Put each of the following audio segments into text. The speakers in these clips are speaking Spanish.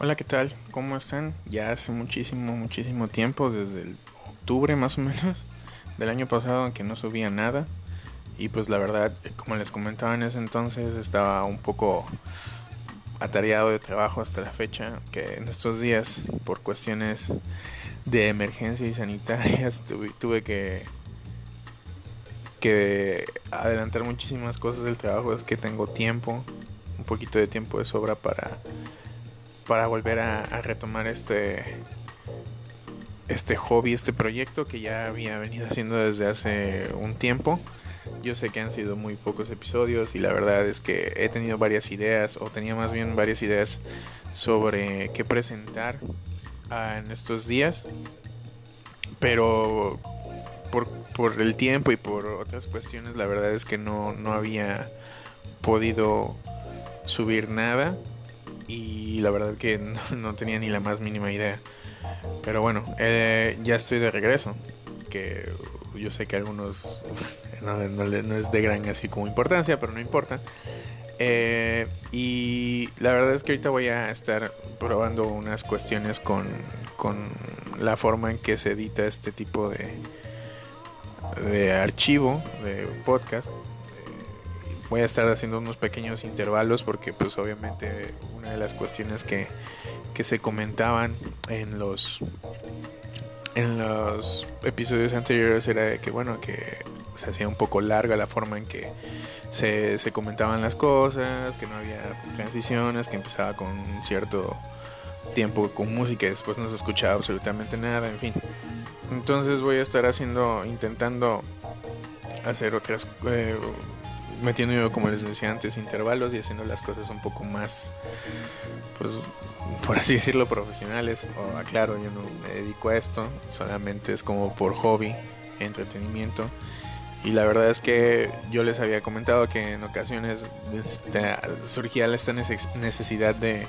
Hola, ¿qué tal? ¿Cómo están? Ya hace muchísimo, muchísimo tiempo, desde el octubre más o menos del año pasado, en que no subía nada. Y pues la verdad, como les comentaba en ese entonces, estaba un poco atareado de trabajo hasta la fecha, que en estos días, por cuestiones de emergencia y sanitarias, tuve, que adelantar muchísimas cosas del trabajo. Es que tengo tiempo, un poquito de tiempo de sobra para para volver a, retomar este este hobby, este proyecto que ya había venido haciendo desde hace un tiempo. Yo sé que han sido muy pocos episodios y la verdad es que he tenido varias ideas, o tenía más bien varias ideas sobre qué presentar ah, en estos días. Pero por, por, el tiempo y por otras cuestiones, la verdad es que no, no había podido subir nada y la verdad que no, tenía ni la más mínima idea. Pero bueno, eh, ya estoy de regreso, que yo sé que algunos no, es de gran así como importancia, pero no importa. Eh, y la verdad es que ahorita voy a estar probando unas cuestiones con, con la forma en que se edita este tipo de, de archivo de podcast voy a estar haciendo unos pequeños intervalos porque pues obviamente una de las cuestiones que, que se comentaban en los en los episodios anteriores era de que bueno que se hacía un poco larga la forma en que se, se comentaban las cosas, que no había transiciones, que empezaba con cierto tiempo con música y después no se escuchaba absolutamente nada, en fin. Entonces voy a estar haciendo, intentando hacer otras eh, metiendo yo, como les decía antes, intervalos y haciendo las cosas un poco más, pues, por así decirlo, profesionales. O aclaro, yo no me dedico a esto, solamente es como por hobby, entretenimiento. Y la verdad es que yo les había comentado que en ocasiones este, surgía esta necesidad de,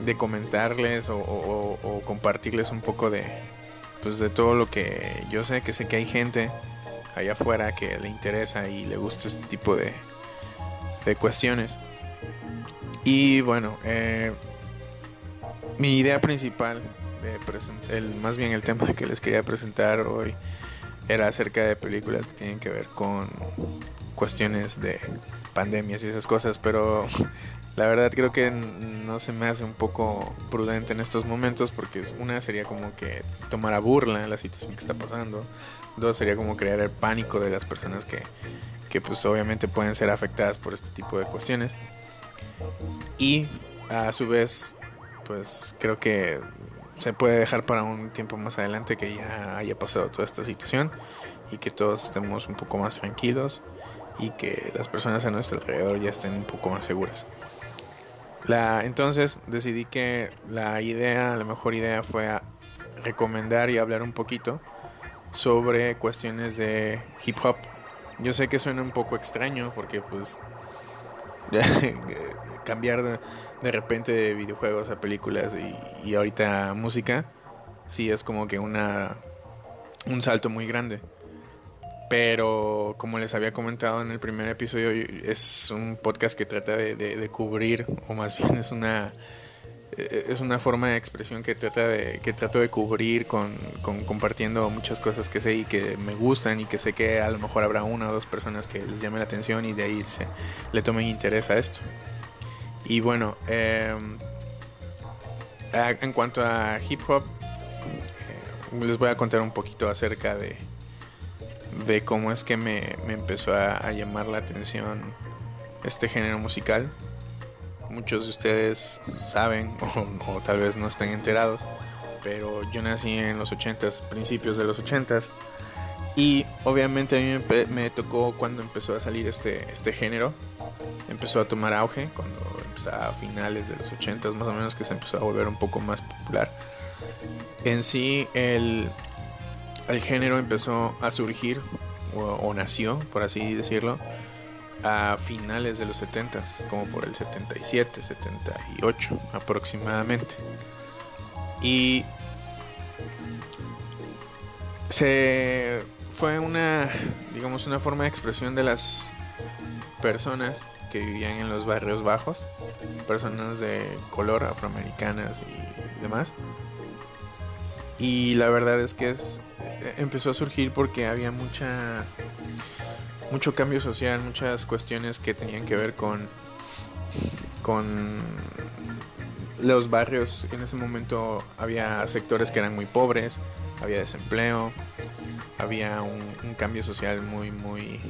de comentarles o, o compartirles un poco de, pues, de todo lo que yo sé, que sé que hay gente allá afuera que le interesa y le gusta este tipo de, de cuestiones. Y bueno, eh, mi idea principal, de el, más bien el tema que les quería presentar hoy, era acerca de películas que tienen que ver con cuestiones de pandemias y esas cosas, pero la verdad creo que no se me hace un poco prudente en estos momentos porque una sería como que tomar a burla la situación que está pasando. Dos sería como crear el pánico de las personas que, que pues obviamente pueden ser afectadas por este tipo de cuestiones. Y a su vez pues creo que se puede dejar para un tiempo más adelante que ya haya pasado toda esta situación y que todos estemos un poco más tranquilos y que las personas a nuestro alrededor ya estén un poco más seguras. La, entonces decidí que la idea, la mejor idea fue recomendar y hablar un poquito sobre cuestiones de hip hop. Yo sé que suena un poco extraño porque pues cambiar de, de, repente de videojuegos a películas y, y ahorita música, sí es como que una un salto muy grande. Pero como les había comentado en el primer episodio, es un podcast que trata de, cubrir, o más bien es una eh, es una forma de expresión que trata de que trato de cubrir con, compartiendo muchas cosas que sé y que me gustan y que sé que a lo mejor habrá una o dos personas que les llame la atención y de ahí se le tomen interés a esto. Y bueno em, en cuanto a hip hop eh, les voy a contar un poquito acerca de de cómo es que me, empezó a, llamar la atención este género musical. Muchos de ustedes saben o, tal vez no estén enterados, pero yo nací en los 80s, principios de los 80s. Y obviamente a mí me, tocó cuando empezó a salir este, este género. Empezó a tomar auge cuando empezó a finales de los 80s más o menos que se empezó a volver un poco más popular. En sí el, el género empezó a surgir o, nació, por así decirlo, a finales de los 70, como por el 77, 78 aproximadamente. Y se fue una, digamos, una forma de expresión de las personas que vivían en los barrios bajos, personas de color, afroamericanas y demás. Y la verdad es que es, eh, empezó a surgir porque había mucha mucho cambio social, muchas cuestiones que tenían que ver con con los barrios. En ese momento había sectores que eran muy pobres, había desempleo, había un, cambio social muy muy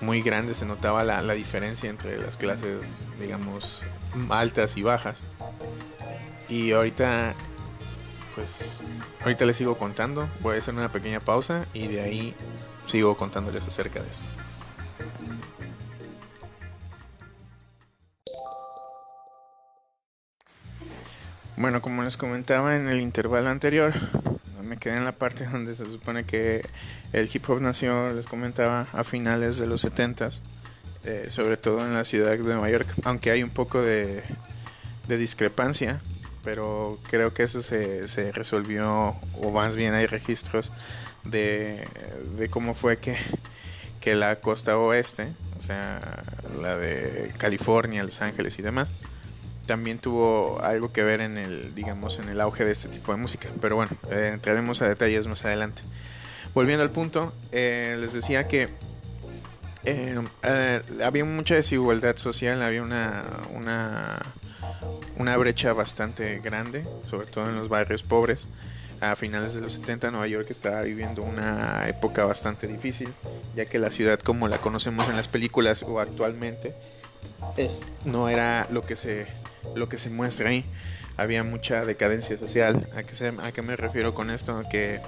muy grande, se notaba la, la diferencia entre las clases, digamos, altas y bajas. Y ahorita pues ahorita les sigo contando. Voy a hacer una pequeña pausa y de ahí sigo contándoles acerca de esto. Bueno, como les comentaba en el intervalo anterior, me quedé en la parte donde se supone que el hip hop nació, les comentaba, a finales de los 70s, eh, sobre todo en la ciudad de Nueva York, aunque hay un poco de, de discrepancia pero creo que eso se, se resolvió, o más bien hay registros de, cómo fue que, que la costa oeste, o sea, la de California, Los Ángeles y demás, también tuvo algo que ver en el, digamos, en el auge de este tipo de música. Pero bueno, eh, entraremos a detalles más adelante. Volviendo al punto, eh, les decía que eh, había mucha desigualdad social, había una, una una brecha bastante grande, sobre todo en los barrios pobres. A finales de los 70 Nueva York estaba viviendo una época bastante difícil, ya que la ciudad como la conocemos en las películas o actualmente es, no era lo que se, lo que se muestra ahí. Había mucha decadencia social. ¿A qué, ¿A qué me refiero con esto? Que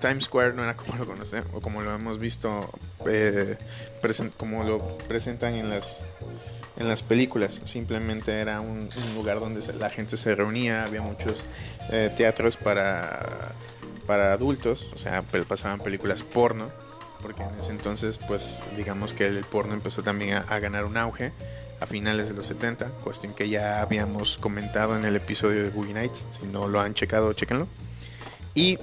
Times Square no era como lo conocemos o como lo hemos visto, eh, como lo presentan en las en las películas. Simplemente era un, lugar donde la gente se reunía, había muchos eh, teatros para, para adultos, o sea, pasaban películas porno, porque en ese entonces, pues digamos que el porno empezó también a, ganar un auge a finales de los 70, cuestión que ya habíamos comentado en el episodio de Boogie Nights, si no lo han checado, chequenlo. Y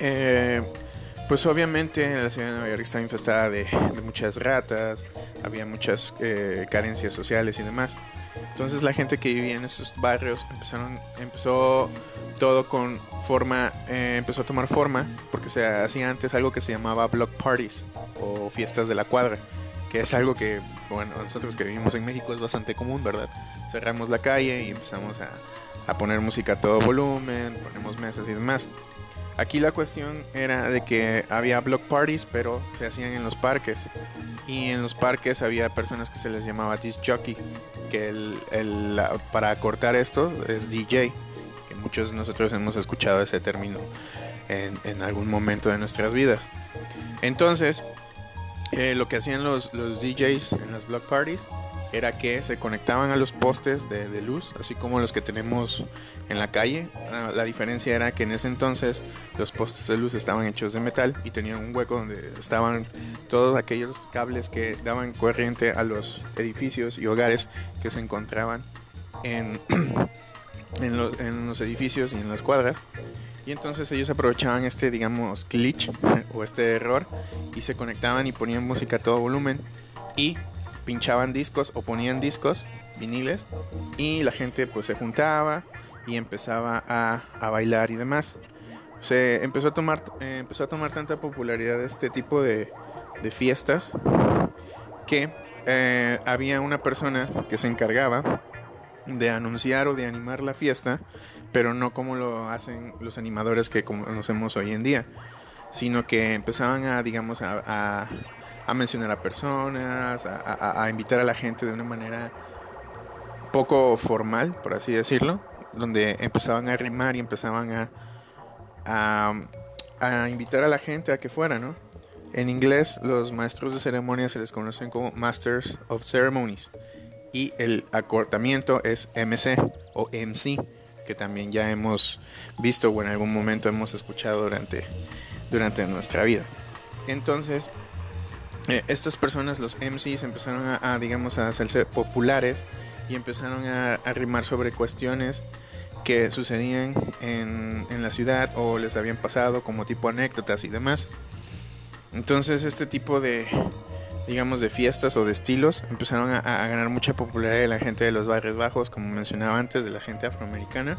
eh, pues obviamente la ciudad de Nueva York está infestada de, muchas ratas, había muchas eh, carencias sociales y demás. Entonces la gente que vivía en esos barrios empezaron, empezó todo con forma, eh, empezó a tomar forma, porque se hacía antes algo que se llamaba block parties o fiestas de la cuadra, que es algo que, bueno, nosotros que vivimos en México es bastante común, ¿verdad? Cerramos la calle y empezamos a, a poner música a todo volumen, ponemos mesas y demás. Aquí la cuestión era de que había block parties, pero se hacían en los parques. Y en los parques había personas que se les llamaba disc jockey, que el, para cortar esto es DJ, que muchos de nosotros hemos escuchado ese término en, en algún momento de nuestras vidas. Entonces, eh, lo que hacían los, los DJs en las block parties era que se conectaban a los postes de, luz, así como los que tenemos en la calle. Ah, la diferencia era que en ese entonces los postes de luz estaban hechos de metal y tenían un hueco donde estaban todos aquellos cables que daban corriente a los edificios y hogares que se encontraban en, los edificios y en las cuadras. Y entonces ellos aprovechaban este, digamos, glitch o este error y se conectaban y ponían música a todo volumen y pinchaban discos o ponían discos, viniles, y la gente pues se juntaba y empezaba a, a bailar y demás. Se empezó a tomar, eh, empezó a tomar tanta popularidad este tipo de, de fiestas que eh, había una persona que se encargaba de anunciar o de animar la fiesta, pero no como lo hacen los animadores que conocemos hoy en día, sino que empezaban a, digamos, a, a mencionar a personas, a, invitar a la gente de una manera poco formal, por así decirlo, donde empezaban a rimar y empezaban a, a, invitar a la gente a que fuera, ¿no? En inglés, los maestros de ceremonias se les conocen como Masters of Ceremonies y el acortamiento es MC o MC, que también ya hemos visto o en algún momento hemos escuchado durante, durante nuestra vida. Entonces, eh, estas personas, los MCs, empezaron a, digamos, a hacerse populares y empezaron a, a rimar sobre cuestiones que sucedían en, en, la ciudad o les habían pasado como tipo anécdotas y demás. Entonces este tipo de, digamos, de fiestas o de estilos, empezaron a, a ganar mucha popularidad de la gente de los barrios bajos, como mencionaba antes, de la gente afroamericana.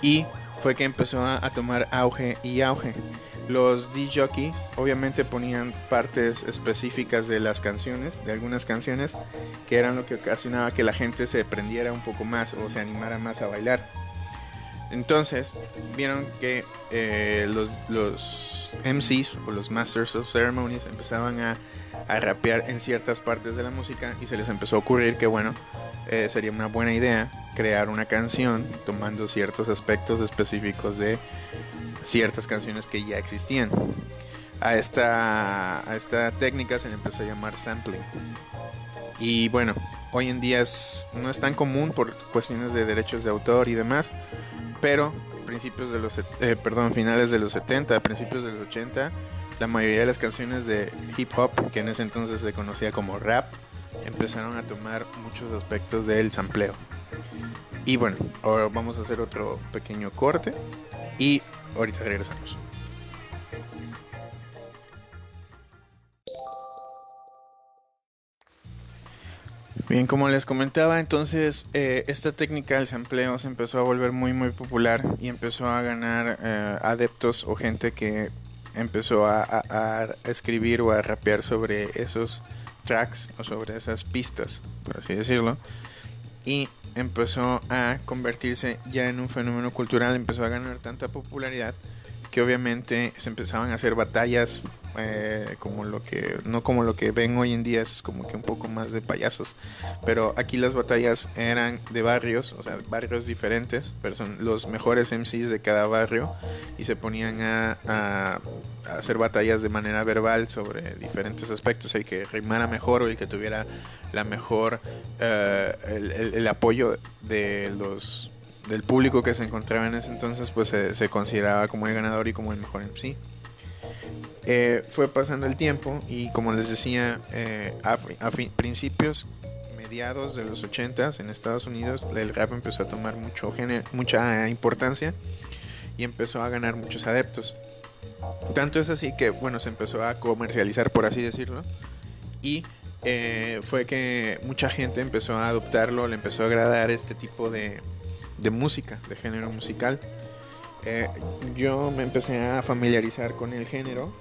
Y fue que empezó a, a tomar auge y auge. Los DJs obviamente ponían partes específicas de las canciones, de algunas canciones, que eran lo que ocasionaba que la gente se prendiera un poco más o se animara más a bailar. Entonces, vieron que eh, los, MCs o los Masters of Ceremonies empezaban a, a, rapear en ciertas partes de la música y se les empezó a ocurrir que, bueno, eh, sería una buena idea crear una canción tomando ciertos aspectos específicos de ciertas canciones que ya existían. A esta, a esta técnica se le empezó a llamar sampling. Y bueno, hoy en día no es tan común por cuestiones de derechos de autor y demás, pero principios de los, eh, perdón, finales de los 70, principios de los 80, la mayoría de las canciones de hip hop, que en ese entonces se conocía como rap, empezaron a tomar muchos aspectos del sampleo. Y bueno, ahora vamos a hacer otro pequeño corte y ahorita regresamos. Bien, como les comentaba, entonces eh, esta técnica del sampleo se empezó a volver muy muy popular y empezó a ganar eh, adeptos o gente que empezó a, a, a, escribir o a rapear sobre esos tracks o sobre esas pistas, por así decirlo. Y empezó a convertirse ya en un fenómeno cultural, empezó a ganar tanta popularidad que obviamente se empezaban a hacer batallas eh, como lo que no como lo que ven hoy en día es como que un poco más de payasos. Pero aquí las batallas eran de barrios o sea barrios diferentes pero son los mejores MCs de cada barrio y se ponían a, a, a hacer batallas de manera verbal sobre diferentes aspectos el que rimara mejor o el que tuviera la mejor uh, el, apoyo de los del público que se encontraba en ese entonces, pues se, consideraba como el ganador y como el mejor en sí. Eh, fue pasando el tiempo y como les decía, eh, a, a principios, mediados de los 80 en Estados Unidos, el rap empezó a tomar mucho mucha importancia y empezó a ganar muchos adeptos. Tanto es así que, bueno, se empezó a comercializar, por así decirlo, y eh, fue que mucha gente empezó a adoptarlo, le empezó a agradar este tipo de, música, de género musical. Eh, yo me empecé a familiarizar con el género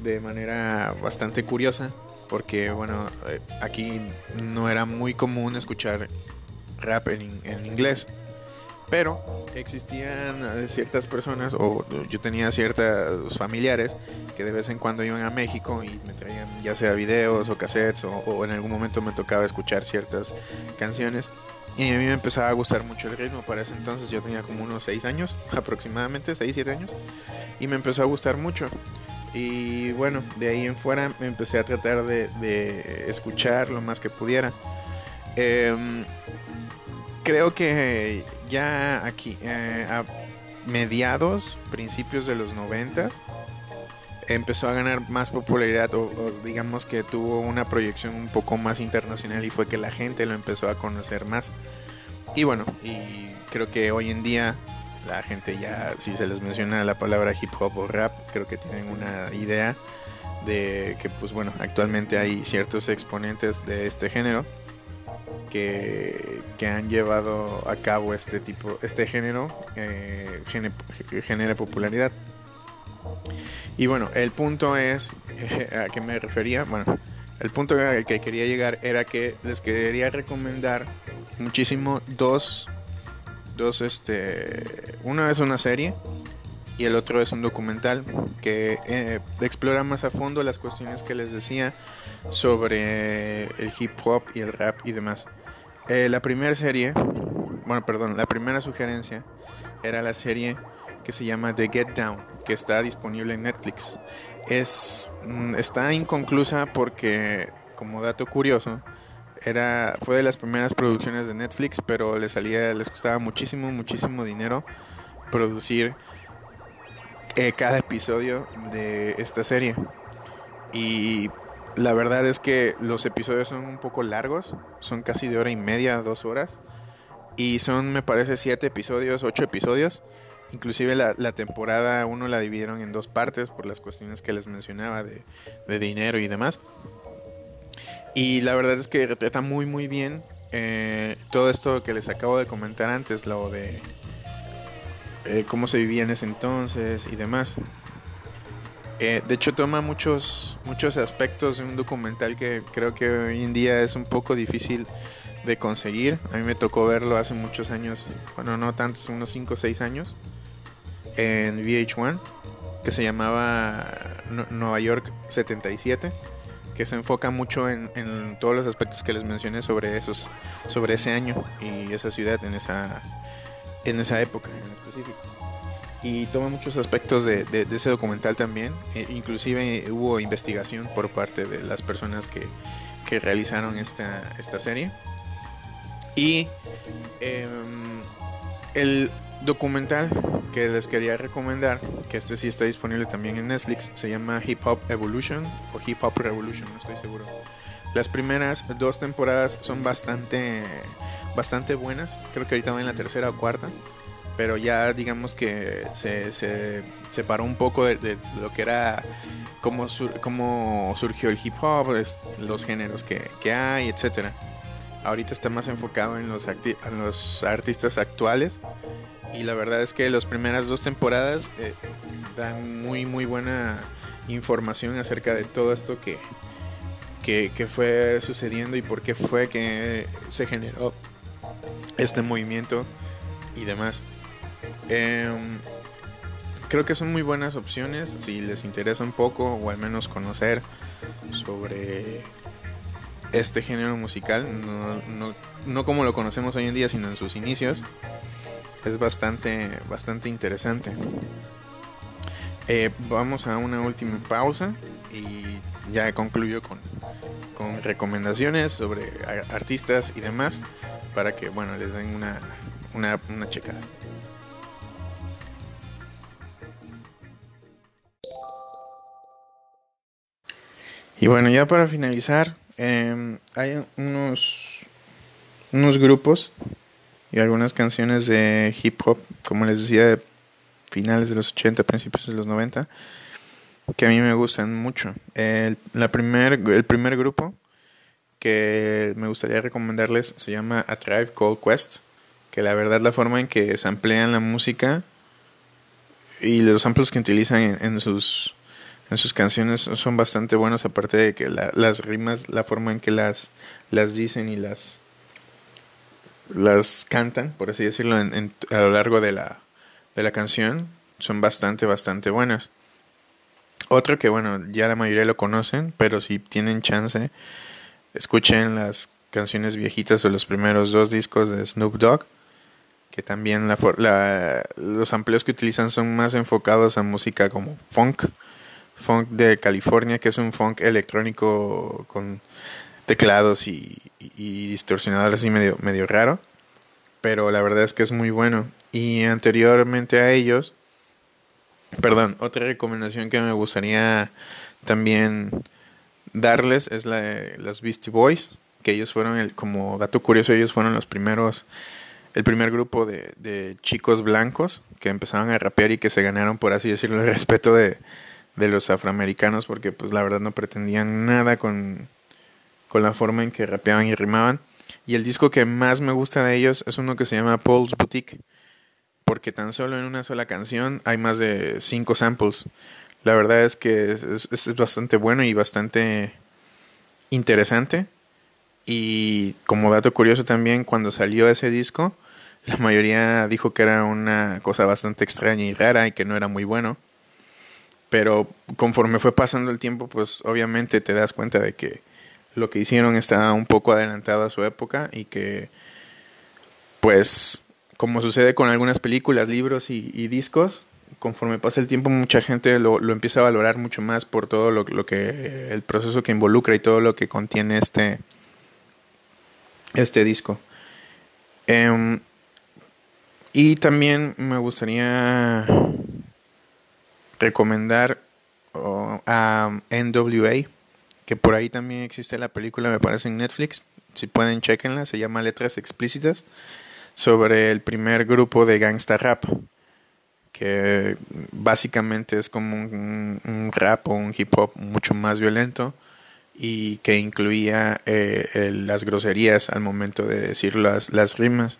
de manera bastante curiosa, porque bueno, eh, aquí no era muy común escuchar rap en inglés, pero existían eh, ciertas personas, o yo tenía ciertos familiares que de vez en cuando iban a México y me traían ya sea videos o cassettes, o, o en algún momento me tocaba escuchar ciertas canciones. Y a mí me empezaba a gustar mucho el ritmo. Para ese entonces yo tenía como unos 6 años, aproximadamente, 6, 7 años. Y me empezó a gustar mucho. Y bueno, de ahí en fuera me empecé a tratar de, de escuchar lo más que pudiera. Eh, creo que ya aquí, eh, a mediados, principios de los 90 empezó a ganar más popularidad o, o, digamos que tuvo una proyección un poco más internacional y fue que la gente lo empezó a conocer más. Y bueno, y creo que hoy en día la gente ya, si se les menciona la palabra hip hop o rap, creo que tienen una idea de que pues bueno, actualmente hay ciertos exponentes de este género que, han llevado a cabo este tipo, este género, eh, genera popularidad. Y bueno, el punto es a qué me refería. Bueno, el punto al que quería llegar era que les quería recomendar muchísimo dos, dos este, uno es una serie y el otro es un documental que eh, explora más a fondo las cuestiones que les decía sobre el hip hop y el rap y demás. Eh, la primera serie, bueno, perdón, la primera sugerencia era la serie que se llama The Get Down, que está disponible en Netflix. Es, mm, está inconclusa porque, como dato curioso, era, fue de las primeras producciones de Netflix, pero les salía, les costaba muchísimo, muchísimo dinero producir eh, cada episodio de esta serie. Y la verdad es que los episodios son un poco largos, son casi de hora y media, dos horas. Y son, me parece, siete episodios, ocho episodios. Inclusive la, la temporada uno la dividieron en dos partes por las cuestiones que les mencionaba de, de dinero y demás. Y la verdad es que retrata muy muy bien eh, todo esto que les acabo de comentar antes, lo de eh, cómo se vivía en ese entonces y demás. Eh, de hecho toma muchos, muchos aspectos de un documental que creo que hoy en día es un poco difícil de conseguir. A mí me tocó verlo hace muchos años, bueno no tantos, unos 5 o 6 años, en VH1, que se llamaba Nueva York 77 que se enfoca mucho en, en, todos los aspectos que les mencioné sobre esos sobre ese año y esa ciudad en esa en esa época en específico y toma muchos aspectos de, de, ese documental también. E inclusive hubo investigación por parte de las personas que, que realizaron esta, esta serie. Y eh, el documental que les quería recomendar, que este sí está disponible también en Netflix, se llama Hip Hop Evolution o Hip Hop Revolution, no estoy seguro. Las primeras dos temporadas son bastante, bastante buenas, creo que ahorita va en la tercera o cuarta, pero ya digamos que se, se separó un poco de, lo que era cómo, cómo surgió el hip hop, los géneros que, hay, etc. Ahorita está más enfocado en los, en los artistas actuales y la verdad es que las primeras dos temporadas eh, dan muy muy buena información acerca de todo esto que, que, que, fue sucediendo y por qué fue que se generó este movimiento y demás. Eh, creo que son muy buenas opciones si les interesa un poco o al menos conocer sobre este género musical, no, no, no como lo conocemos hoy en día, sino en sus inicios es bastante, bastante interesante. Eh, vamos a una última pausa y ya concluyo con, con recomendaciones sobre artistas y demás para que bueno les den una, una, una checada. Y bueno, ya para finalizar, eh, hay unos, unos grupos y algunas canciones de hip hop, como les decía, de finales de los 80, principios de los 90, que a mí me gustan mucho. El, la primer, el primer grupo que me gustaría recomendarles se llama A Tribe Called Quest, que la verdad la forma en que se emplean la música y los samples que utilizan en, en sus en sus canciones son bastante buenos aparte de que la, las rimas la forma en que las las dicen y las las cantan, por así decirlo, en, a lo largo de la, de la canción. Son bastante, bastante buenas. Otro que, bueno, ya la mayoría lo conocen, pero si tienen chance, escuchen las canciones viejitas o los primeros dos discos de Snoop Dogg, que también la, la, los amplios que utilizan son más enfocados a música como funk, funk de California, que es un funk electrónico con teclados y, y distorsionador así medio, medio raro. Pero la verdad es que es muy bueno. Y anteriormente a ellos, perdón, otra recomendación que me gustaría también darles es la de los Beastie Boys, que ellos fueron, el, como dato curioso, ellos fueron los primeros, el primer grupo de, de chicos blancos que empezaban a rapear y que se ganaron, por así decirlo, el respeto de, de los afroamericanos, porque pues la verdad no pretendían nada con con la forma en que rapeaban y rimaban. Y el disco que más me gusta de ellos es uno que se llama Paul's Boutique, porque tan solo en una sola canción hay más de cinco samples. La verdad es que es, es, es bastante bueno y bastante interesante. Y como dato curioso también, cuando salió ese disco, la mayoría dijo que era una cosa bastante extraña y rara y que no era muy bueno. Pero conforme fue pasando el tiempo, pues obviamente te das cuenta de que lo que hicieron está un poco adelantado a su época y que, pues, como sucede con algunas películas, libros y, discos, conforme pasa el tiempo mucha gente lo, lo, empieza a valorar mucho más por todo lo, lo, que el proceso que involucra y todo lo que contiene este este disco. Um, y también me gustaría recomendar a NWA que por ahí también existe la película, me parece en Netflix, si pueden chequenla, se llama Letras Explícitas, sobre el primer grupo de gangsta rap, que básicamente es como un, rap o un hip hop mucho más violento y que incluía eh, las groserías al momento de decir las, las rimas.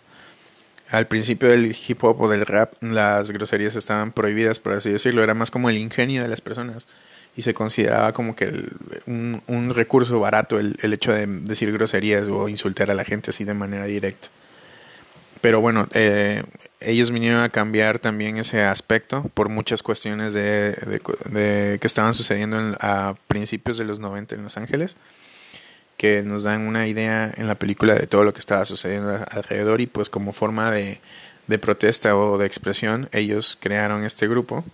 Al principio del hip hop o del rap las groserías estaban prohibidas, por así decirlo, era más como el ingenio de las personas y se consideraba como que un, un, recurso barato el, el, hecho de decir groserías o insultar a la gente así de manera directa. Pero bueno, eh, ellos vinieron a cambiar también ese aspecto por muchas cuestiones de, de, que estaban sucediendo a principios de los 90 en Los Ángeles, que nos dan una idea en la película de todo lo que estaba sucediendo alrededor y pues como forma de, de protesta o de expresión, ellos crearon este grupo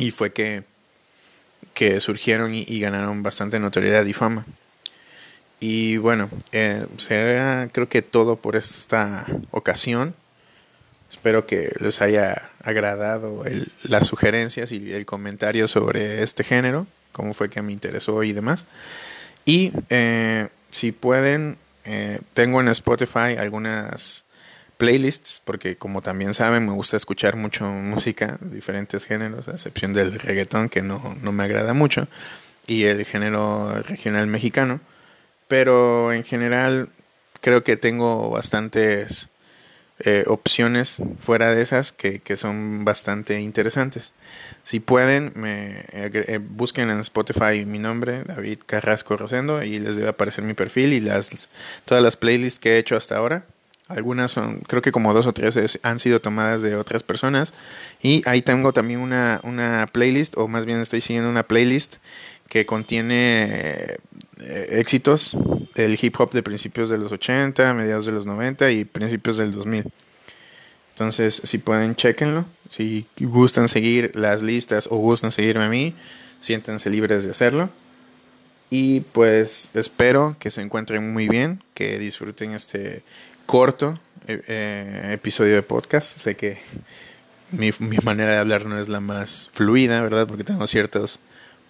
y fue que que surgieron y, ganaron bastante notoriedad y fama. Y bueno, eh, creo que todo por esta ocasión. Espero que les haya agradado las sugerencias y el comentario sobre este género, cómo fue que me interesó y demás. Y eh, si pueden, eh, tengo en Spotify algunas playlists, porque como también saben, me gusta escuchar mucho música, diferentes géneros, a excepción del reggaetón, que no, no me agrada mucho, y el género regional mexicano. Pero en general creo que tengo bastantes eh, opciones fuera de esas que, que, son bastante interesantes. Si pueden, me eh, busquen en Spotify mi nombre, David Carrasco Rosendo, y les debe aparecer mi perfil y las, todas las playlists que he hecho hasta ahora. Algunas son, creo que como dos o tres han sido tomadas de otras personas. Y ahí tengo también una, una playlist, o más bien estoy siguiendo una playlist que contiene eh, éxitos del hip hop de principios de los 80, mediados de los 90 y principios del 2000. Entonces, si pueden, chequenlo. Si gustan seguir las listas o gustan seguirme a mí, siéntense libres de hacerlo. Y pues espero que se encuentren muy bien, que disfruten este corto eh, eh, episodio de podcast. Sé que mi, mi, manera de hablar no es la más fluida, ¿verdad? Porque tengo ciertos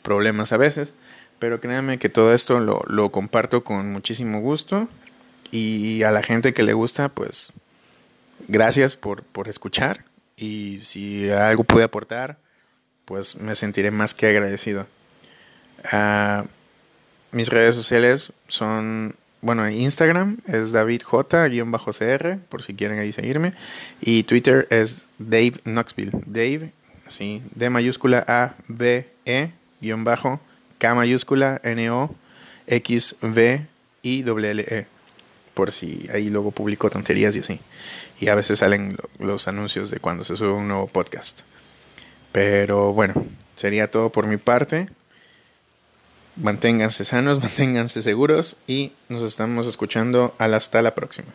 problemas a veces. Pero créanme que todo esto lo, lo comparto con muchísimo gusto. Y a la gente que le gusta, pues gracias por, por escuchar. Y si algo pude aportar, pues me sentiré más que agradecido. Uh, mis redes sociales son bueno, Instagram es DavidJ-CR, por si quieren ahí seguirme. Y Twitter es Dave Knoxville. Dave, así, D mayúscula A, B, E, guion bajo, K mayúscula, N, O, X, V, I, W, E. Por si ahí luego publico tonterías y así. Y a veces salen los anuncios de cuando se sube un nuevo podcast. Pero bueno, sería todo por mi parte manténganse sanos, manténganse seguros y nos estamos escuchando hasta la próxima.